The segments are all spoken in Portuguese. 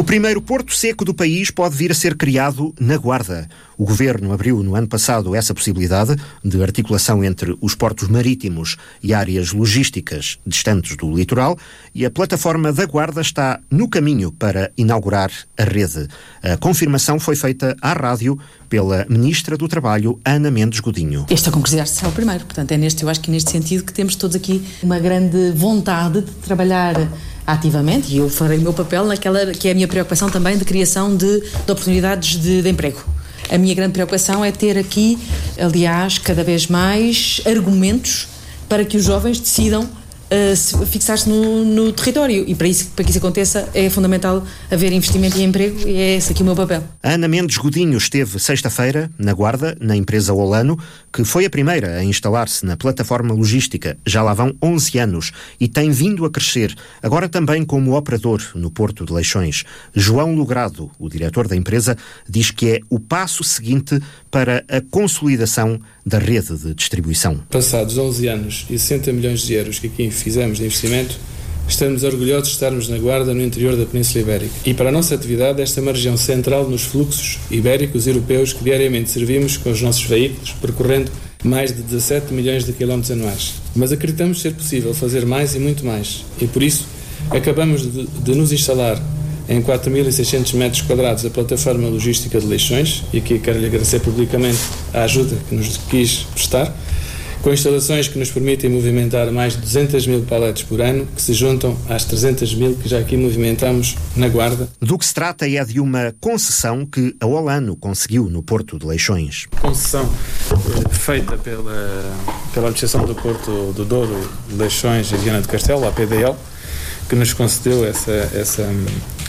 O primeiro porto seco do país pode vir a ser criado na Guarda. O governo abriu no ano passado essa possibilidade de articulação entre os portos marítimos e áreas logísticas distantes do litoral e a plataforma da Guarda está no caminho para inaugurar a rede. A confirmação foi feita à rádio pela Ministra do Trabalho, Ana Mendes Godinho. Este é o primeiro, portanto é neste, eu acho que neste sentido que temos todos aqui uma grande vontade de trabalhar ativamente e eu farei o meu papel naquela que é a minha preocupação também de criação de, de oportunidades de, de emprego. A minha grande preocupação é ter aqui, aliás, cada vez mais argumentos para que os jovens decidam uh, fixar-se no, no, território. E para, isso, para que isso aconteça é fundamental haver investimento e emprego e é esse aqui o meu papel. Ana Mendes Godinho esteve sexta-feira na Guarda, na empresa Olano, que foi a primeira a instalar-se na plataforma logística. Já lá vão 11 anos e tem vindo a crescer, agora também como operador no Porto de Leixões. João Logrado, o diretor da empresa, diz que é o passo seguinte para a consolidação da rede de distribuição. Passados 11 anos e 60 milhões de euros que aqui fizemos de investimento, estamos orgulhosos de estarmos na Guarda no interior da Península Ibérica. E para a nossa atividade, esta é uma região central nos fluxos ibéricos e europeus que diariamente servimos com os nossos veículos, percorrendo mais de 17 milhões de quilómetros anuais. Mas acreditamos ser possível fazer mais e muito mais. E por isso, acabamos de, de nos instalar em 4.600 metros quadrados a plataforma logística de Leixões, e aqui quero lhe agradecer publicamente a ajuda que nos quis prestar, com instalações que nos permitem movimentar mais de 200 mil paletes por ano, que se juntam às 300 mil que já aqui movimentamos na Guarda. Do que se trata é de uma concessão que a Olano conseguiu no Porto de Leixões. Concessão eh, feita pela, pela Administração do Porto do Douro, Leixões e Viana do Castelo, a PDL, que nos concedeu essa, essa,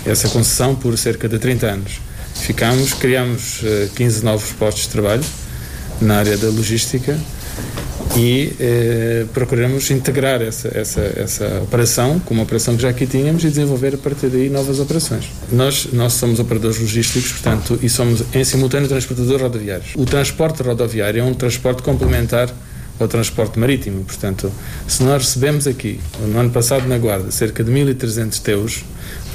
essa concessão por cerca de 30 anos. Ficamos, criamos 15 eh, novos postos de trabalho na área da logística e eh, procuramos integrar essa, essa, essa operação com uma operação que já aqui tínhamos e desenvolver a partir daí novas operações. Nós, nós somos operadores logísticos, portanto, e somos em simultâneo transportadores rodoviários. O transporte rodoviário é um transporte complementar ao transporte marítimo. Portanto, se nós recebemos aqui, no ano passado na Guarda, cerca de 1.300 teus,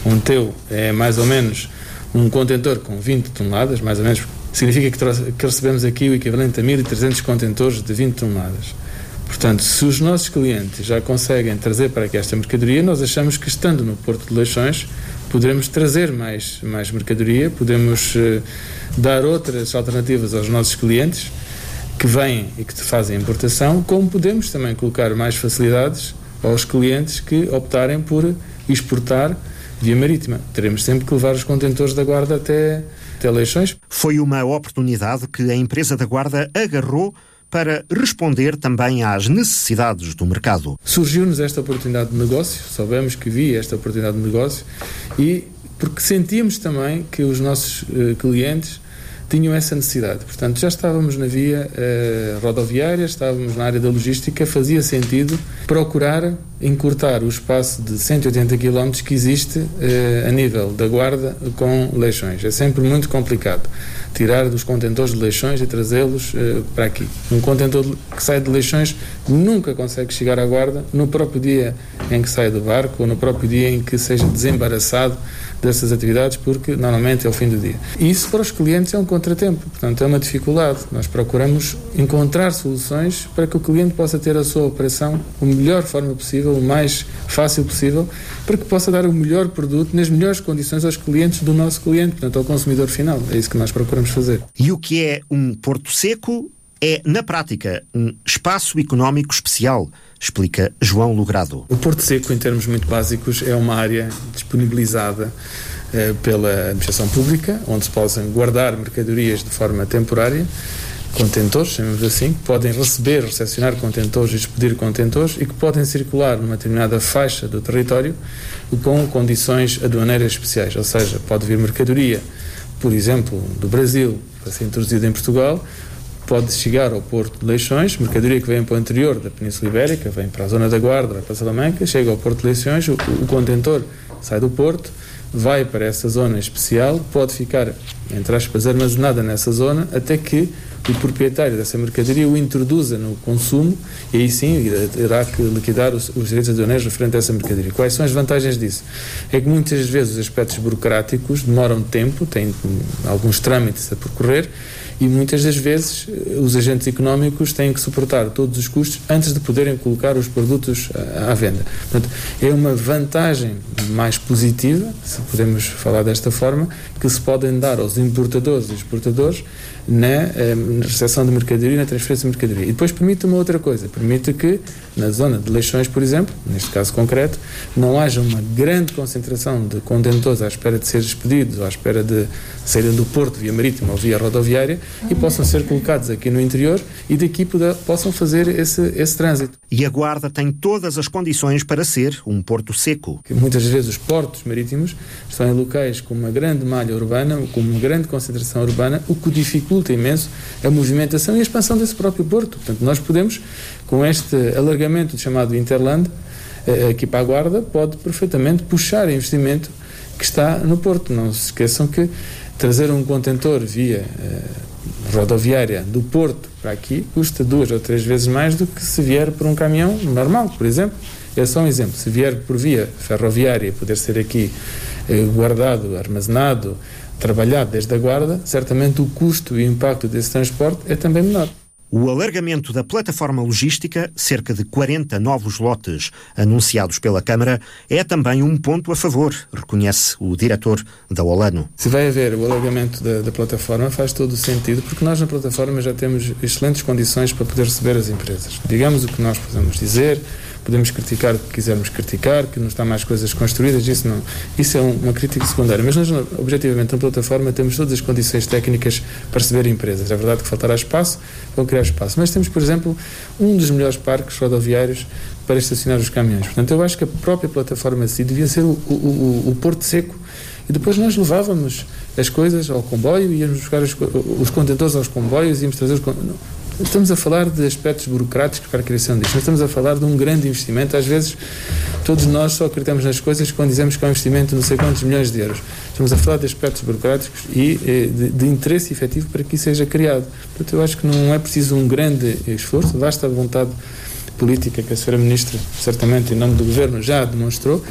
um teu é mais ou menos um contentor com 20 toneladas, mais ou menos, significa que, que recebemos aqui o equivalente a 1.300 contentores de 20 toneladas. Portanto, se os nossos clientes já conseguem trazer para aqui esta mercadoria, nós achamos que estando no Porto de Leixões poderemos trazer mais, mais mercadoria, podemos eh, dar outras alternativas aos nossos clientes que vêm e que fazem importação, como podemos também colocar mais facilidades aos clientes que optarem por exportar via marítima. Teremos sempre que levar os contentores da Guarda até, até Leixões. Foi uma oportunidade que a empresa da Guarda agarrou para responder também às necessidades do mercado. Surgiu-nos esta oportunidade de negócio, soubemos que havia esta oportunidade de negócio e porque sentíamos também que os nossos uh, clientes tinham essa necessidade. Portanto, já estávamos na via uh, rodoviária, estávamos na área da logística, fazia sentido procurar encurtar o espaço de 180 km que existe uh, a nível da Guarda com Leixões. É sempre muito complicado tirar dos contentores de Leixões e trazê-los uh, para aqui. Um contentor que sai de Leixões nunca consegue chegar à Guarda no próprio dia em que sai do barco ou no próprio dia em que seja desembaraçado dessas atividades, porque normalmente é o fim do dia. E isso para os clientes é um contratempo, portanto é uma dificuldade. Nós procuramos encontrar soluções para que o cliente possa ter a sua operação da melhor forma possível, o mais fácil possível, para que possa dar o melhor produto nas melhores condições aos clientes do nosso cliente, portanto ao consumidor final. É isso que nós procuramos fazer. E o que é um porto seco é, na prática, um espaço económico especial, explica João Logrado. O Porto Seco, em termos muito básicos, é uma área disponibilizada eh, pela administração pública, onde se possam guardar mercadorias de forma temporária, contentores, chamamos assim, que podem receber, recepcionar contentores e expedir contentores e que podem circular numa determinada faixa do território com condições aduaneiras especiais, ou seja, pode vir mercadoria, por exemplo, do Brasil para ser introduzida em Portugal, pode chegar ao Porto de Leixões, mercadoria que vem para o interior da Península Ibérica, vem para a zona da Guarda, vai para Salamanca, chega ao Porto de Leixões, o, o contentor sai do Porto, vai para essa zona especial, pode ficar, entre aspas, armazenada nessa zona, até que o proprietário dessa mercadoria o introduza no consumo e aí sim que liquidar os, os direitos aduaneiros referente a essa mercadoria. Quais são as vantagens disso? É que muitas vezes os aspectos burocráticos demoram tempo, têm alguns trâmites a percorrer e muitas das vezes eh, os agentes económicos têm que suportar todos os custos antes de poderem colocar os produtos à, venda. Portanto, é uma vantagem mais positiva, se podemos falar desta forma, que se podem dar aos importadores e exportadores na, eh, na recepção de mercadoria e na transferência de mercadoria. E depois permite uma outra coisa, permite que na zona de Leixões, por exemplo, neste caso concreto, não haja uma grande concentração de contentores à espera de ser expedidos ou à espera de saírem do porto via marítima ou via rodoviária e possam ser colocados aqui no interior e daqui possam fazer esse, esse trânsito. E a Guarda tem todas as condições para ser um porto seco. Muitas vezes os portos marítimos estão em locais com uma grande malha urbana, com uma grande concentração urbana, o que dificulta imenso a movimentação e a expansão desse próprio porto. Portanto, nós podemos, com este alargamento chamado Interland, eh, aqui para a Guarda, pode perfeitamente puxar investimento que está no porto. Não se esqueçam que trazer um contentor via eh, rodoviária do porto para aqui custa duas ou três vezes mais do que se vier por um caminhão normal, por exemplo. É só um exemplo. Se vier por via ferroviária, poder ser aqui eh, guardado, armazenado, trabalhado desde a guarda, certamente o custo e o impacto desse transporte é também menor. O alargamento da plataforma logística, cerca de 40 novos lotes anunciados pela Câmara, é também um ponto a favor, reconhece o diretor da Olano. Se vai haver o alargamento da, da plataforma, faz todo o sentido, porque nós na plataforma já temos excelentes condições para poder receber as empresas. Digamos o que nós podemos dizer, podemos criticar o que quisermos criticar, que não está mais coisas construídas, isso não. Isso é uma crítica secundária. Mas nós, objetivamente, na plataforma temos todas as condições técnicas para receber empresas. É verdade que faltará espaço, vão criar espaço. Mas temos, por exemplo, um dos melhores parques rodoviários para estacionar os caminhões. Portanto, eu acho que a própria plataforma assim devia ser o, o, o, Porto Seco e depois nós levávamos as coisas ao comboio, íamos buscar os, os contentores aos comboios, íamos trazer os Estamos a falar de aspectos burocráticos para a criação disto, mas estamos a falar de um grande investimento. Às vezes, todos nós só acreditamos nas coisas quando dizemos que é um investimento de não sei quantos milhões de euros. Estamos a falar de aspectos burocráticos e eh, de, de interesse efetivo para que isso seja criado. Portanto, eu acho que não é preciso um grande esforço, basta a vontade política que a Sra. Ministra, certamente em nome do Governo, já demonstrou,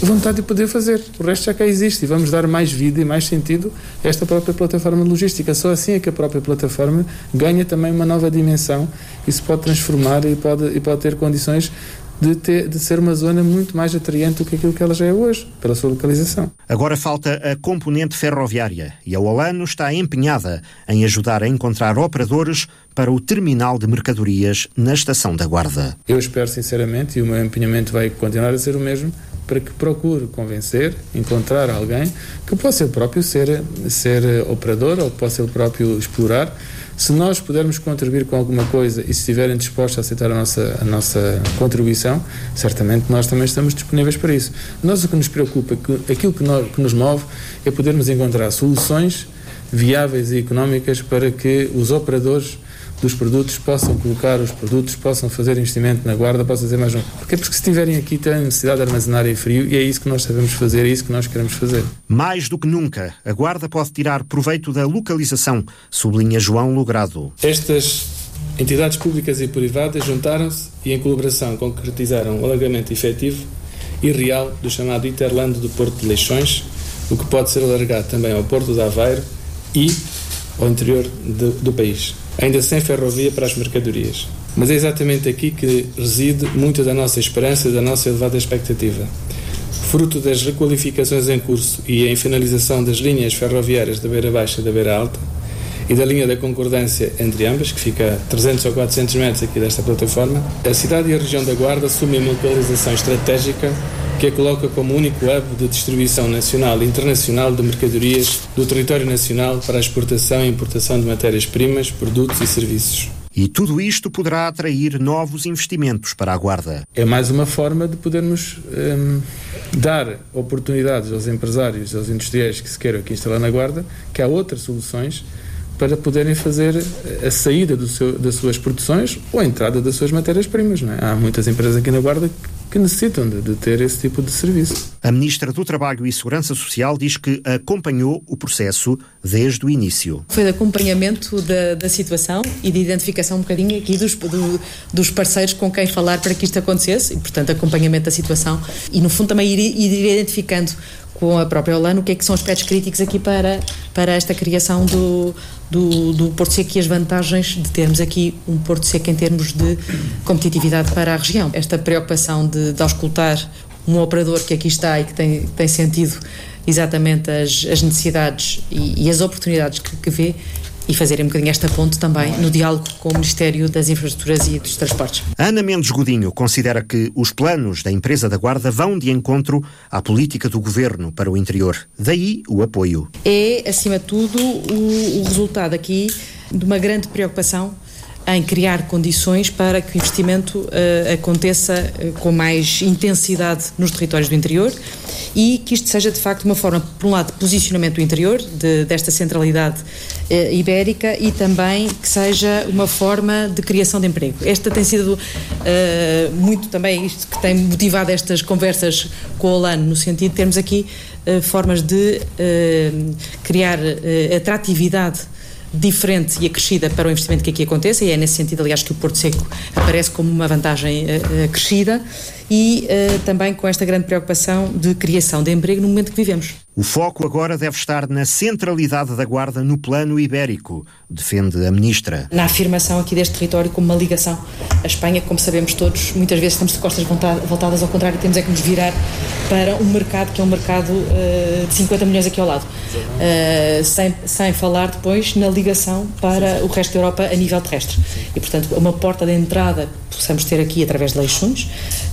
vontade de poder fazer. O resto já cá existe e vamos dar mais vida e mais sentido a esta própria plataforma logística. Só assim é que a própria plataforma ganha também uma nova dimensão e se pode transformar e pode, e pode ter condições de, ter, de ser uma zona muito mais atraente do que aquilo que ela já é hoje, pela sua localização. Agora falta a componente ferroviária e a Olano está empenhada em ajudar a encontrar operadores para o terminal de mercadorias na Estação da Guarda. Eu espero sinceramente, e o meu empenhamento vai continuar a ser o mesmo, para que procure convencer, encontrar alguém que possa ele próprio ser, ser operador ou possa ele próprio explorar se nós pudermos contribuir com alguma coisa e se estiverem dispostos a aceitar a nossa, a nossa contribuição, certamente nós também estamos disponíveis para isso. Nós o que nos preocupa, que, aquilo que, nós, que nos move, é podermos encontrar soluções viáveis e económicas para que os operadores dos produtos, possam colocar os produtos, possam fazer investimento na guarda, possam fazer mais um. Porque, porque se estiverem aqui têm necessidade de armazenar em frio e é isso que nós sabemos fazer, é isso que nós queremos fazer. Mais do que nunca, a guarda pode tirar proveito da localização, sublinha João Logrado. Estas entidades públicas e privadas juntaram-se e em colaboração concretizaram o alargamento efetivo e real do chamado Interland do Porto de Leixões, o que pode ser alargado também ao Porto de Aveiro e ao interior do, do país ainda sem ferrovia para as mercadorias. Mas é exatamente aqui que reside muita da nossa esperança e da nossa elevada expectativa. Fruto das requalificações em curso e em finalização das linhas ferroviárias da Beira Baixa e da Beira Alta, e da linha da concordância entre ambas, que fica a 300 ou 400 metros aqui desta plataforma, a cidade e a região da Guarda assumem uma localização estratégica que a coloca como único hub de distribuição nacional e internacional de mercadorias do território nacional para a exportação e importação de matérias-primas, produtos e serviços. E tudo isto poderá atrair novos investimentos para a Guarda. É mais uma forma de podermos hum, dar oportunidades aos empresários, aos industriais que se queiram aqui instalar na Guarda, que há outras soluções para poderem fazer a saída seu, das suas produções ou a entrada das suas matérias-primas. É? Há muitas empresas aqui na Guarda que necessitam de, de, ter esse tipo de serviço. A Ministra do Trabalho e Segurança Social diz que acompanhou o processo desde o início. Foi de acompanhamento da, da situação e de identificação um bocadinho aqui dos, do, dos parceiros com quem falar para que isto acontecesse e, portanto, acompanhamento da situação e, no fundo, também ir, ir identificando com a própria Holanda o que é que são aspectos críticos aqui para, para esta criação do, do, do Porto Seco e as vantagens de termos aqui um Porto Seco em termos de competitividade para a região. Esta preocupação de, de auscultar um operador que aqui está e que tem, tem sentido exatamente as, as necessidades e, e as oportunidades que, que vê e fazer um bocadinho esta ponte também no diálogo com o Ministério das Infraestruturas e dos Transportes. Ana Mendes Godinho considera que os planos da empresa da Guarda vão de encontro à política do governo para o interior. Daí o apoio. É, acima de tudo, o, o resultado aqui de uma grande preocupação em criar condições para que o investimento uh, aconteça uh, com mais intensidade nos territórios do interior e que isto seja de facto uma forma, por um lado, de posicionamento do interior, de, desta centralidade uh, ibérica e também que seja uma forma de criação de emprego. Esta tem sido muito também isto que tem motivado estas conversas com o Olano, no sentido de termos aqui formas de criar atratividade diferente e acrescida para o investimento que aqui aconteça, e é nesse sentido, aliás, que o Porto Seco aparece como uma vantagem uh, acrescida e uh, também com esta grande preocupação de criação de emprego no momento que vivemos. O foco agora deve estar na centralidade da Guarda no plano ibérico, defende a Ministra. Na afirmação aqui deste território como uma ligação à Espanha, como sabemos todos, muitas vezes estamos de costas voltadas ao contrário, temos é que nos virar para um mercado que é um mercado uh, de 50 milhões aqui ao lado. Uh, sem, sem falar depois na ligação para o resto da Europa a nível terrestre. E, portanto, uma porta de entrada possamos ter aqui através de leixões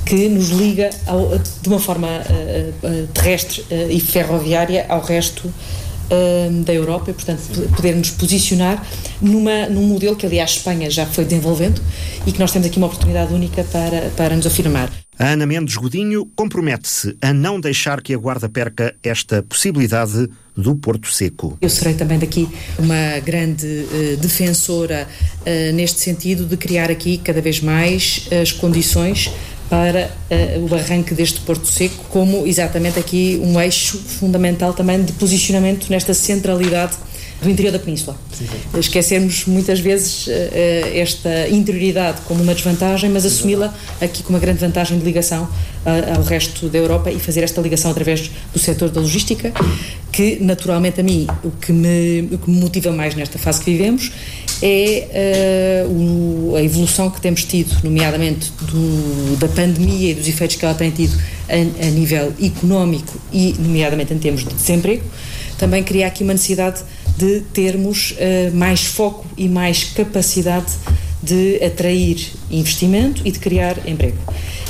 que nos liga ao, de uma forma uh, terrestre e ferroviária ao resto da Europa e, portanto, podermos posicionar numa, num modelo que, aliás, a Espanha já foi desenvolvendo e que nós temos aqui uma oportunidade única para, para nos afirmar. A Ana Mendes Godinho compromete-se a não deixar que a Guarda perca esta possibilidade do Porto Seco. Eu serei também daqui uma grande uh, defensora uh, neste sentido de criar aqui cada vez mais as condições para uh, o arranque deste Porto Seco, como exatamente aqui um eixo fundamental também de posicionamento nesta centralidade do interior da Península. Sim, sim. Esquecermos muitas vezes uh, esta interioridade como uma desvantagem, mas assumi-la aqui como uma grande vantagem de ligação uh, ao resto da Europa e fazer esta ligação através do setor da logística, que naturalmente a mim o que me, o que me motiva mais nesta fase que vivemos é uh, o, a evolução que temos tido, nomeadamente do, da pandemia e dos efeitos que ela tem tido a, a nível económico e, nomeadamente, em termos de desemprego, também cria aqui uma necessidade de termos uh, mais foco e mais capacidade de atrair investimento e de criar emprego.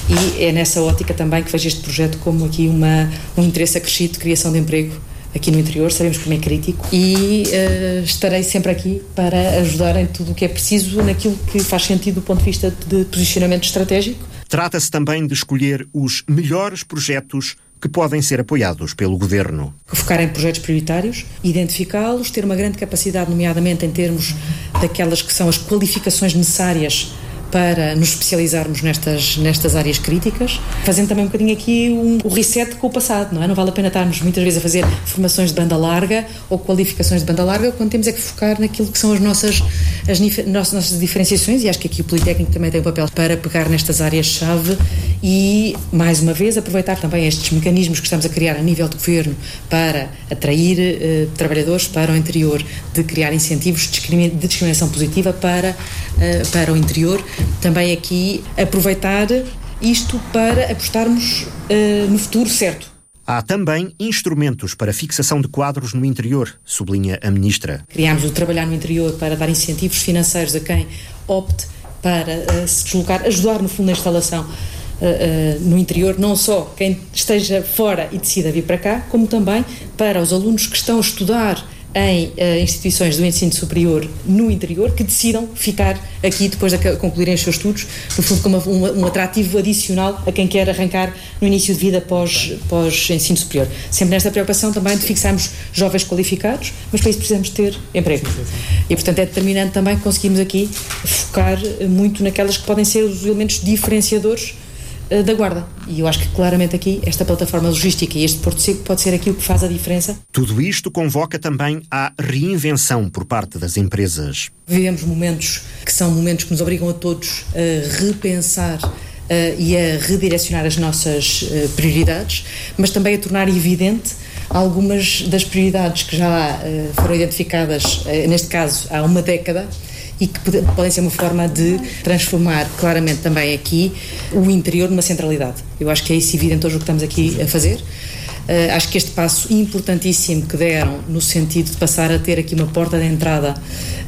E é nessa ótica também que vejo este projeto como aqui uma, um interesse acrescido de criação de emprego aqui no interior, sabemos como é crítico e uh, estarei sempre aqui para ajudar em tudo o que é preciso naquilo que faz sentido do ponto de vista de posicionamento estratégico. Trata-se também de escolher os melhores projetos que podem ser apoiados pelo Governo. Focar em projetos prioritários, identificá-los, ter uma grande capacidade, nomeadamente em termos daquelas que são as qualificações necessárias para nos especializarmos nestas, nestas áreas críticas, fazendo também um bocadinho aqui um, o reset com o passado, não é? Não vale a pena estarmos muitas vezes a fazer formações de banda larga ou qualificações de banda larga, quando temos é que focar naquilo que são as nossas, as nossas, diferenciações e acho que aqui o Politécnico também tem um papel para pegar nestas áreas-chave e, mais uma vez, aproveitar também estes mecanismos que estamos a criar a nível do governo para atrair eh, trabalhadores para o interior, de criar incentivos de discriminação positiva para, eh, para o interior também aqui aproveitar isto para apostarmos uh, no futuro certo. Há também instrumentos para fixação de quadros no interior, sublinha a Ministra. Criámos o Trabalhar no Interior para dar incentivos financeiros a quem opte para uh, se deslocar, ajudar no fundo na instalação Uh, uh, no interior, não só quem esteja fora e decida vir para cá, como também para os alunos que estão a estudar em uh, instituições do ensino superior no interior que decidam ficar aqui depois de concluírem os seus estudos, no fundo como um, um atrativo adicional a quem quer arrancar no início de vida pós, pós ensino superior. Sempre nesta preocupação também de fixarmos jovens qualificados, mas para isso precisamos ter emprego. E portanto é determinante também que conseguimos aqui focar muito naquelas que podem ser os elementos diferenciadores da Guarda. E eu acho que claramente aqui esta plataforma logística e este Porto Seco pode ser aquilo que faz a diferença. Tudo isto convoca também à reinvenção por parte das empresas. Vivemos momentos que são momentos que nos obrigam a todos a repensar Uh, e a redirecionar as nossas uh, prioridades, mas também a tornar evidente algumas das prioridades que já uh, foram identificadas, neste caso, há uma década e que podem ser uma forma de transformar claramente também aqui o interior numa centralidade. Eu acho que é isso evidente hoje o que estamos aqui a fazer. Uh, acho que este passo importantíssimo que deram no sentido de passar a ter aqui uma porta de entrada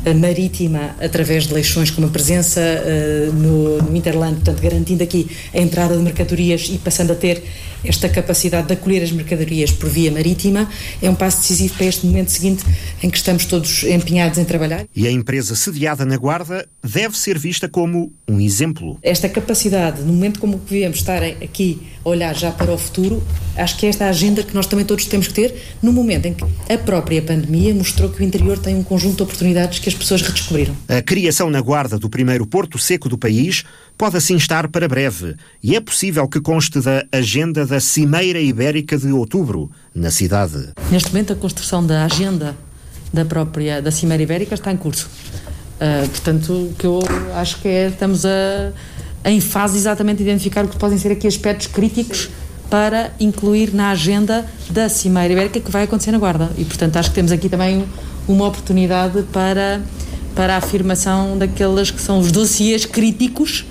uh, marítima através de leixões com uma presença uh, no, no Interland, portanto garantindo aqui a entrada de mercadorias e passando a ter esta capacidade de acolher as mercadorias por via marítima, é um passo decisivo para este momento seguinte em que estamos todos empenhados em trabalhar. E a empresa sediada na Guarda deve ser vista como um exemplo. Esta capacidade, no momento como que vivemos, estarem aqui a olhar já para o futuro, acho que é esta agenda que nós também todos temos que ter no momento em que a própria pandemia mostrou que o interior tem um conjunto de oportunidades que as pessoas redescobriram. A criação na Guarda do primeiro porto seco do país pode assim estar para breve e é possível que conste da agenda da Cimeira Ibérica de outubro, na cidade. Neste momento, a construção da agenda da própria da Cimeira Ibérica está em curso. Uh, portanto, que eu acho que é, estamos a, em fase exatamente de identificar o que podem ser aqui aspectos críticos para incluir na agenda da Cimeira Ibérica que vai acontecer na Guarda. E, portanto, acho que temos aqui também uma oportunidade para, para a afirmação daqueles que são os dossiês críticos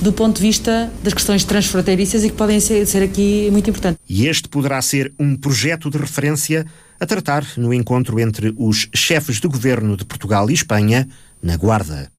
do ponto de vista das questões transfronteiriças e que podem ser, ser aqui muito importantes. E este poderá ser um projeto de referência a tratar no encontro entre os chefes de governo de Portugal e Espanha na Guarda.